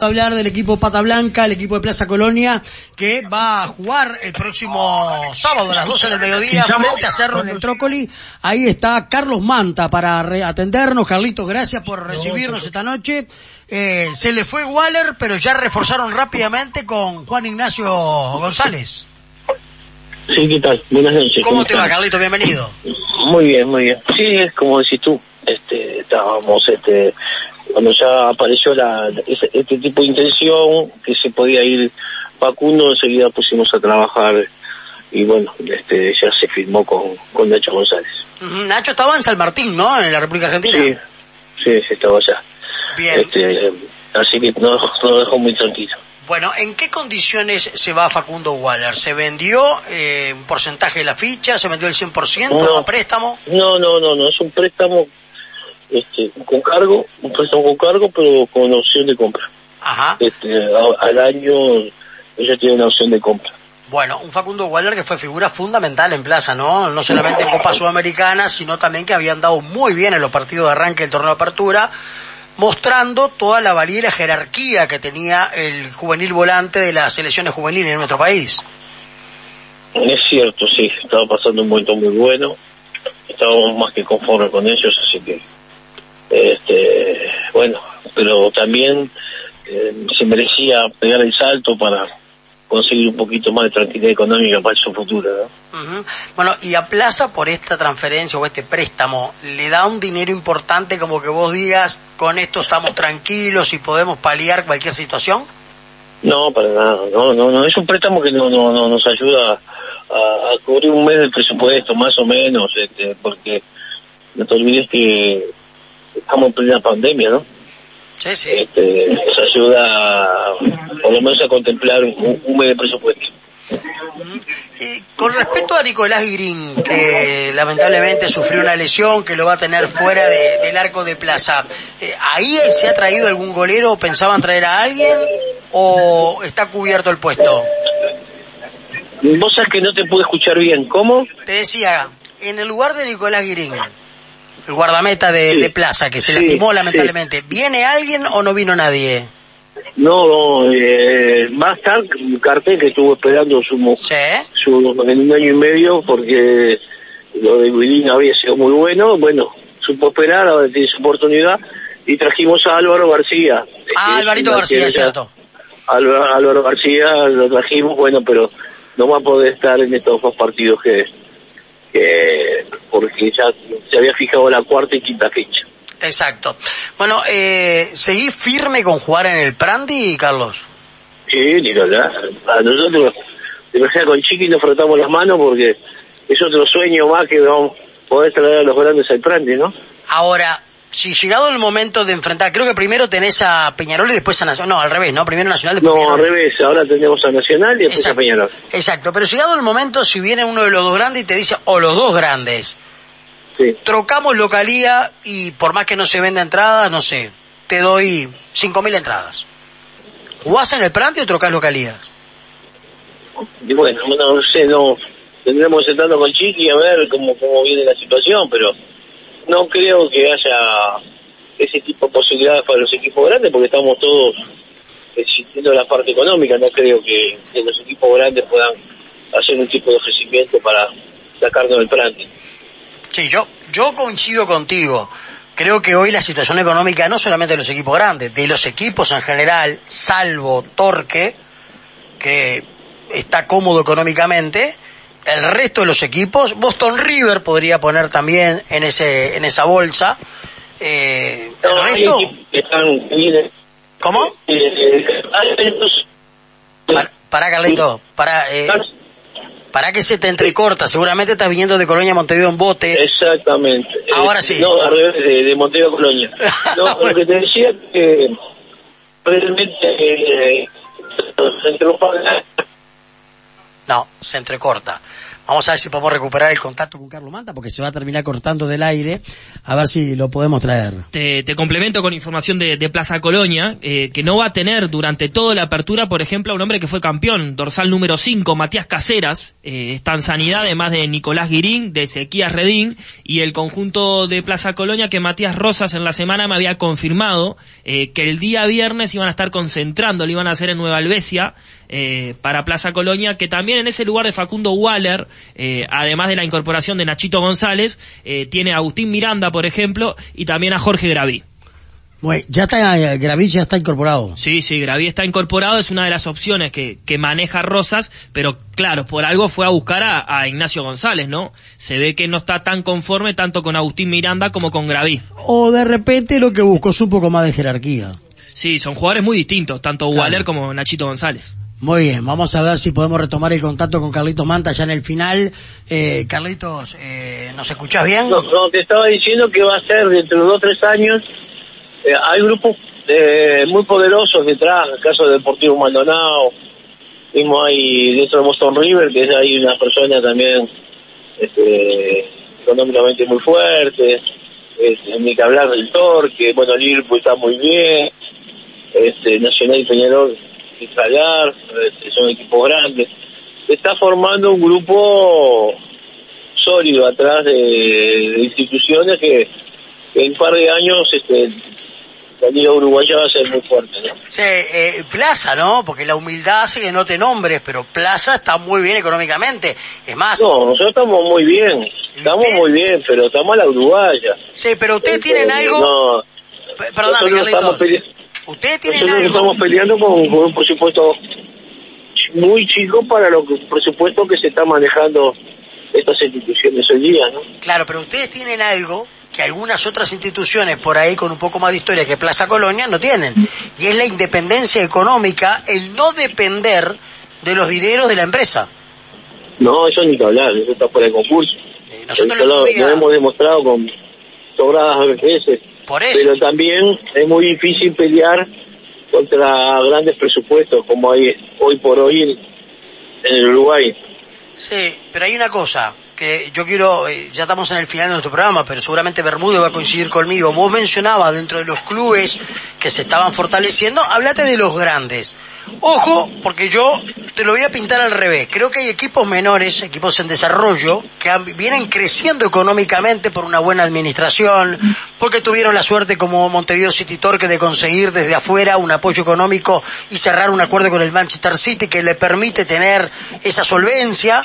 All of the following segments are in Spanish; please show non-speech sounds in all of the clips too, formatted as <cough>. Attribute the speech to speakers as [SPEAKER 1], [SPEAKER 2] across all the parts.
[SPEAKER 1] hablar del equipo Pata Blanca, el equipo de Plaza Colonia, que va a jugar el próximo sábado a las 12 del mediodía frente a Cerro en el Trócoli. Ahí está Carlos Manta para atendernos. Carlitos, gracias por recibirnos esta noche. Eh, se le fue Waller, pero ya reforzaron rápidamente con Juan Ignacio González.
[SPEAKER 2] Sí, ¿qué tal? Buenas noches.
[SPEAKER 1] ¿Cómo, te va, Carlitos? Bienvenido.
[SPEAKER 2] Muy bien, muy bien. Sí, es como decís tú. Este, estábamos, este, cuando ya apareció la, este, tipo de intención, que se podía ir Facundo, enseguida pusimos a trabajar y bueno, este, ya se firmó con, con Nacho González.
[SPEAKER 1] Nacho estaba en San Martín, ¿no? En la República Argentina.
[SPEAKER 2] Sí, sí, estaba allá.
[SPEAKER 1] Bien.
[SPEAKER 2] Este, así que nos, <laughs> nos dejó muy tranquilo.
[SPEAKER 1] Bueno, ¿en qué condiciones se va Facundo Waller? ¿Se vendió eh, un porcentaje de la ficha? ¿Se vendió el 100% no, préstamo?
[SPEAKER 2] No, no, no, no, es un préstamo este, con cargo, un préstamo con cargo, pero con opción de compra.
[SPEAKER 1] Ajá.
[SPEAKER 2] Este, al año ella tiene una opción de compra.
[SPEAKER 1] Bueno, un Facundo Waller que fue figura fundamental en Plaza, ¿no? No solamente en Copa Sudamericana, sino también que habían dado muy bien en los partidos de arranque del torneo de apertura, mostrando toda la valía y la jerarquía que tenía el juvenil volante de las selecciones juveniles en nuestro país.
[SPEAKER 2] Es cierto, sí, estaba pasando un momento muy bueno, estábamos más que conformes con ellos, así que este, bueno, pero también eh, se merecía pegar el salto para conseguir un poquito más de tranquilidad económica para su futuro.
[SPEAKER 1] ¿no? Bueno, y a Plaza por esta transferencia o este préstamo, ¿le da un dinero importante como que vos digas, con esto estamos tranquilos y podemos paliar cualquier situación?
[SPEAKER 2] No, para nada, no, no, no, es un préstamo que no, no, no nos ayuda a, a cubrir un mes del presupuesto, más o menos, este, porque no te olvides que estamos en plena pandemia, ¿no?
[SPEAKER 1] Sí, sí.
[SPEAKER 2] Este, nos ayuda por lo menos a contemplar un, de presupuesto.
[SPEAKER 1] Y con respecto a Nicolás Guirín, que lamentablemente sufrió una lesión que lo va a tener fuera de, del arco de plaza, eh, ¿ahí se ha traído algún golero? ¿Pensaban traer a alguien o está cubierto el puesto?
[SPEAKER 2] Vos sabés que no te pude escuchar bien, ¿cómo?
[SPEAKER 1] Te decía, en el lugar de Nicolás Guirín, el guardameta de,
[SPEAKER 2] Sí.
[SPEAKER 1] de plaza que se
[SPEAKER 2] Sí,
[SPEAKER 1] lastimó
[SPEAKER 2] sí.
[SPEAKER 1] lamentablemente, ¿viene alguien o no vino nadie?
[SPEAKER 2] No, no, eh, estar un cartel que estuvo esperando su, su en un año y medio porque lo de Guilín había sido muy bueno, bueno, supo esperar, ahora tiene su oportunidad y trajimos a Álvaro García.
[SPEAKER 1] Ah, Alvarito García,
[SPEAKER 2] ya-
[SPEAKER 1] cierto.
[SPEAKER 2] Álvaro, Álvaro García lo trajimos, bueno, pero no va a poder estar en estos dos partidos que, que porque ya se había fijado la cuarta y quinta fecha.
[SPEAKER 1] Exacto. Bueno, eh, ¿seguís firme con jugar en el Prandi, Carlos?
[SPEAKER 2] Sí, Nicolás, a nosotros, de verdad con Chiqui nos frotamos las manos porque es otro sueño más que vamos a poder traer a los grandes al Prandi, ¿no?
[SPEAKER 1] Ahora, si llegado el momento de enfrentar, creo que primero tenés a Peñarol y después a Nacional. No, al revés, ¿no? Primero Nacional, después
[SPEAKER 2] No, al
[SPEAKER 1] Peñarol.
[SPEAKER 2] revés, ahora tenemos a Nacional y después a. Peñarol.
[SPEAKER 1] Exacto, pero llegado el momento, si viene uno de los dos grandes y te dice, o los dos grandes,
[SPEAKER 2] Sí.
[SPEAKER 1] trocamos localía y por más que no se venda entrada, no sé, te doy 5.000 entradas. ¿Jugás en el Prandi o trocás localías?
[SPEAKER 2] Y bueno, no, no sé, no, tendremos sentando con Chiqui a ver cómo, cómo viene la situación, pero no creo que haya ese tipo de posibilidades para los equipos grandes porque estamos todos existiendo la parte económica, no creo que, los equipos grandes puedan hacer un tipo de ofrecimiento para sacarnos del plan.
[SPEAKER 1] Sí, yo, yo coincido contigo. Creo que hoy la situación económica, no solamente de los equipos grandes, de los equipos en general, salvo Torque, que está cómodo económicamente, el resto de los equipos, Boston River podría poner también en ese, en esa bolsa. Eh, el
[SPEAKER 2] No,
[SPEAKER 1] resto,
[SPEAKER 2] están
[SPEAKER 1] ¿cómo?
[SPEAKER 2] eh,
[SPEAKER 1] Para, para Carlito, para, eh, para que se te entrecorta, seguramente estás viniendo de Colonia a Montevideo en bote.
[SPEAKER 2] Exactamente.
[SPEAKER 1] Ahora
[SPEAKER 2] Eh,
[SPEAKER 1] sí.
[SPEAKER 2] No, al revés, de, de Montego a Colonia. <laughs> No,
[SPEAKER 1] Bueno.
[SPEAKER 2] lo que te decía que realmente eh, entre los padres-
[SPEAKER 1] No, se entrecorta. Vamos a ver si podemos recuperar el contacto con Carlos Manta, porque se va a terminar cortando del aire. A ver si lo podemos traer.
[SPEAKER 3] Te, complemento con información de, Plaza Colonia, eh, que no va a tener durante toda la apertura, por ejemplo, a un hombre que fue campeón, dorsal número 5, Matías Caseras, eh, está en sanidad, además de Nicolás Guirín, de Ezequías Redín, y el conjunto de Plaza Colonia, que Matías Rosas en la semana me había confirmado eh, que el día viernes iban a estar concentrando, lo iban a hacer en Nueva Albesia, eh, para Plaza Colonia, que también en ese lugar de Facundo Waller, eh, además de la incorporación de Nachito González, eh, tiene a Agustín Miranda, por ejemplo, y también a Jorge Graví.
[SPEAKER 1] Bueno, ya está, Graví ya está incorporado.
[SPEAKER 3] Sí, sí, Graví está incorporado, es una de las opciones que, que maneja Rosas, pero claro, por algo fue a buscar a, a, Ignacio González, ¿no? Se ve que no está tan conforme tanto con Agustín Miranda como con Graví.
[SPEAKER 1] O de repente lo que buscó es un poco más de jerarquía.
[SPEAKER 3] Sí, son jugadores muy distintos, tanto Waller como Nachito González.
[SPEAKER 1] Muy bien, vamos a ver si podemos retomar el contacto con Carlitos Manta ya en el final. Eh, Carlitos, eh, ¿nos escuchás bien?
[SPEAKER 2] No, no, te estaba diciendo que va a ser dentro de dos o tres años. Eh, hay grupos eh, muy poderosos detrás, el caso de Deportivo Maldonado, mismo hay dentro de Boston River, que ahí una persona también este, económicamente muy fuerte, este, ni que hablar del Torque, bueno, Liverpool está muy bien, este, Nacional y Peñarol este, son equipos grandes. Se está formando un grupo sólido atrás de, instituciones que, en un par de años este, la Liga Uruguaya va a ser muy fuerte, ¿no?
[SPEAKER 1] Sí, eh, Plaza, ¿no? Porque la humildad hace que no te nombres, pero Plaza está muy bien económicamente. Es más...
[SPEAKER 2] No, nosotros estamos muy bien, estamos muy bien, pero estamos a la Uruguaya.
[SPEAKER 1] Sí, pero ustedes tienen algo... No, Perdóname, Ustedes tienen
[SPEAKER 2] Nosotros estamos peleando con, un presupuesto muy chico para lo que presupuesto que se está manejando estas instituciones hoy día, ¿no?
[SPEAKER 1] Claro, pero ustedes tienen algo que algunas otras instituciones por ahí con un poco más de historia que Plaza Colonia no tienen, y es la independencia económica, el no depender de los dineros de la empresa.
[SPEAKER 2] No, eso ni que hablar, eso está por el concurso. Eh, nosotros lo, hemos demostrado con sobradas veces pero también es muy difícil pelear contra grandes presupuestos como hay hoy por hoy en, el Uruguay.
[SPEAKER 1] Sí, pero hay una cosa que yo quiero, eh, ya estamos en el final de nuestro programa, pero seguramente Bermúdez va a coincidir conmigo. Vos mencionabas dentro de los clubes que se estaban fortaleciendo, hablate de los grandes. Ojo, porque yo te lo voy a pintar al revés. Creo que hay equipos menores, equipos en desarrollo, que vienen creciendo económicamente por una buena administración, porque tuvieron la suerte como Montevideo City Torque de conseguir desde afuera un apoyo económico y cerrar un acuerdo con el Manchester City que le permite tener esa solvencia.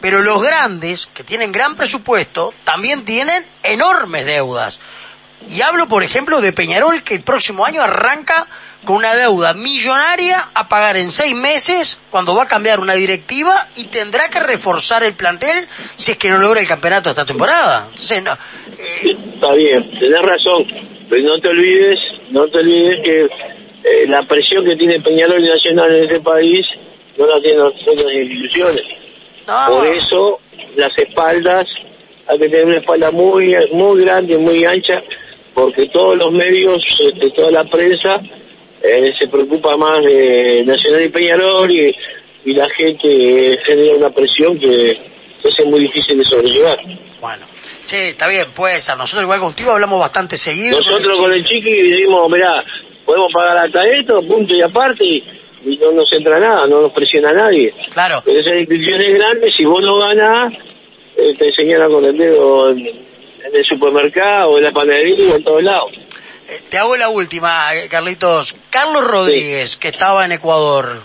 [SPEAKER 1] Pero los grandes, que tienen gran presupuesto, también tienen enormes deudas. Y hablo, por ejemplo, de Peñarol, que el próximo año arranca con una deuda millonaria a pagar en seis meses cuando va a cambiar una directiva y tendrá que reforzar el plantel si es que no logra el campeonato esta temporada. Entonces, no,
[SPEAKER 2] eh, Está bien, tenés razón, pero no te olvides, no te olvides que eh, la presión que tiene Peñarol Nacional en este país no la tienen otras instituciones. Por eso las espaldas, hay que tener una espalda muy, muy grande, muy ancha, porque todos los medios, este, toda la prensa, eh, se preocupa más de Nacional y Peñarol y, la gente genera una presión que es muy difícil de sobrellevar.
[SPEAKER 1] Bueno. Sí, está bien, pues Nosotros igual contigo hablamos bastante seguido.
[SPEAKER 2] Nosotros con el, chiqui decimos, mirá, podemos pagar hasta esto, punto y aparte, y, no nos entra nada, no nos presiona nadie.
[SPEAKER 1] Claro.
[SPEAKER 2] Pero esas instituciones grandes, si vos no ganás, eh, te señalan con el dedo en, en, el supermercado, en la panadería o en todos lados.
[SPEAKER 1] Eh, te hago la última, eh, Carlitos. Carlos Rodríguez, que estaba en Ecuador.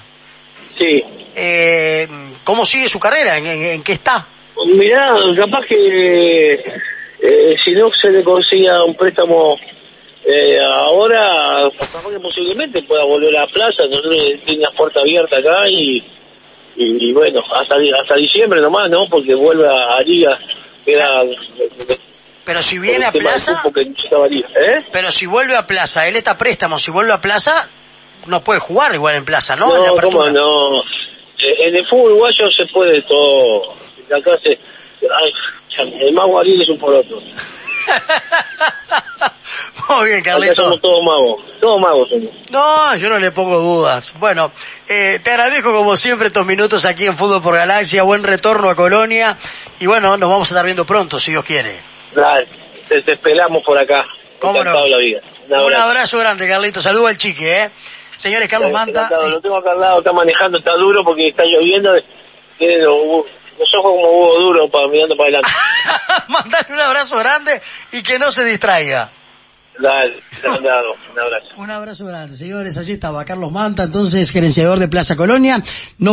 [SPEAKER 2] Sí.
[SPEAKER 1] Eh, ¿Cómo sigue su carrera? ¿En, qué está?
[SPEAKER 2] Mirá, capaz que si no se le consiga un préstamo ahora, capaz que posiblemente pueda volver a la plaza. Nosotros tiene la puerta abierta acá y, y, bueno, hasta, hasta diciembre nomás, ¿no? Porque vuelve a, Liga, queda
[SPEAKER 1] pero si viene a Plaza, ¿eh? pero si vuelve a Plaza, él está préstamo, si vuelve a Plaza, no puede jugar igual en Plaza, ¿no?
[SPEAKER 2] No, ¿cómo no? Eh, en el fútbol uruguayo se puede todo. Acá se, el más guaril es un por otro. <laughs>
[SPEAKER 1] Muy bien, Carlito.
[SPEAKER 2] somos todos magos, todos magos somos.
[SPEAKER 1] No, yo no le pongo dudas. Bueno, eh, te agradezco como siempre estos minutos aquí en Fútbol por Galaxia. Buen retorno a Colonia. Y bueno, nos vamos a estar viendo pronto, si Dios quiere.
[SPEAKER 2] Dale, te, te esperamos por acá.
[SPEAKER 1] ¿Cómo no?
[SPEAKER 2] Encantado la vida. Un
[SPEAKER 1] Un
[SPEAKER 2] abrazo.
[SPEAKER 1] grande, Carlito. Saludo al chique, ¿eh? Señores, Carlos Manta.
[SPEAKER 2] Encantado, Lo tengo acá al lado, está manejando, está duro porque está lloviendo. Tiene los, los ojos como huevo duro para, mirando para adelante. <laughs>
[SPEAKER 1] Mandale un abrazo grande y que no se distraiga.
[SPEAKER 2] Dale, un abrazo.
[SPEAKER 1] Un abrazo grande, señores. Allí estaba Carlos Manta, entonces gerenciador de Plaza Colonia. Nos